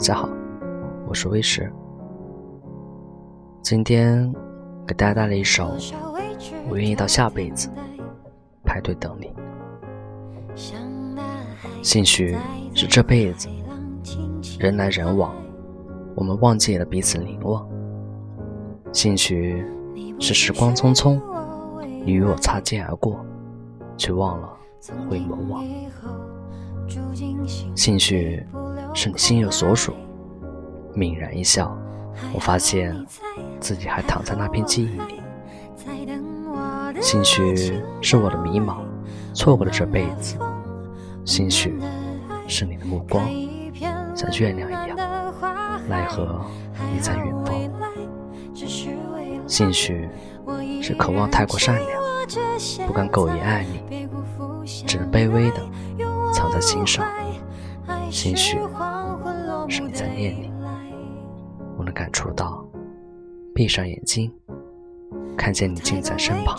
家好，我是威石。今天给大家带来一首《我愿意到下辈子排队等你》。兴许是这辈子人来人往，我们忘记了彼此凝望；兴许是时光匆匆，你与我擦肩而过，却忘了回眸望；兴许是你心有所属，泯然一笑，我发现自己还躺在那片记忆里；兴许是我的迷茫，错过了这辈子。兴许是你的目光像月亮一样，奈何你在远方。兴许是渴望太过善良，不敢苟言爱你，只能卑微的藏在心上。兴许是你在念你，我能感触到，闭上眼睛，看见你近在身旁。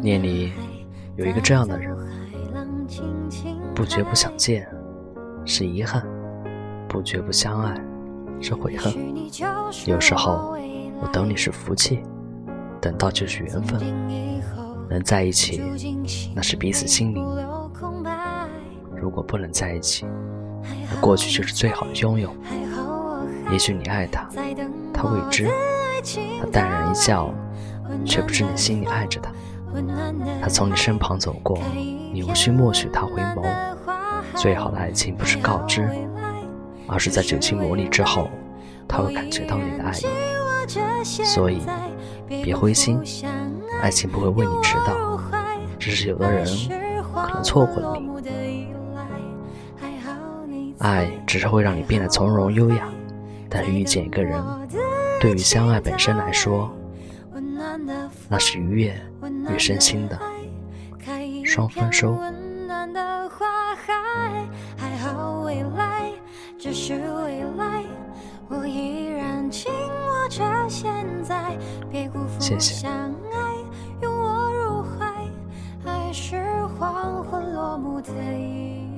念里有一个这样的人，不觉不想见是遗憾，不觉不相爱是悔恨。有时候我等你是福气，等到就是缘分。能在一起，那是彼此心灵。如果不能在一起，那过去就是最好的拥有。也许你爱他，他未知，他淡然一笑，却不知你心里爱着他。他从你身旁走过，你无需默许他回眸。最好的爱情不是告知，而是在酒精磨砺之后，他会感觉到你的爱意。所以，别灰心，爱情不会为你迟到，只是有的人可能错过了你。爱只是会让你变得从容优雅，但是遇见一个人，对于相爱本身来说，那是愉悦。与身心的双丰收。谢谢。黄昏落幕的影。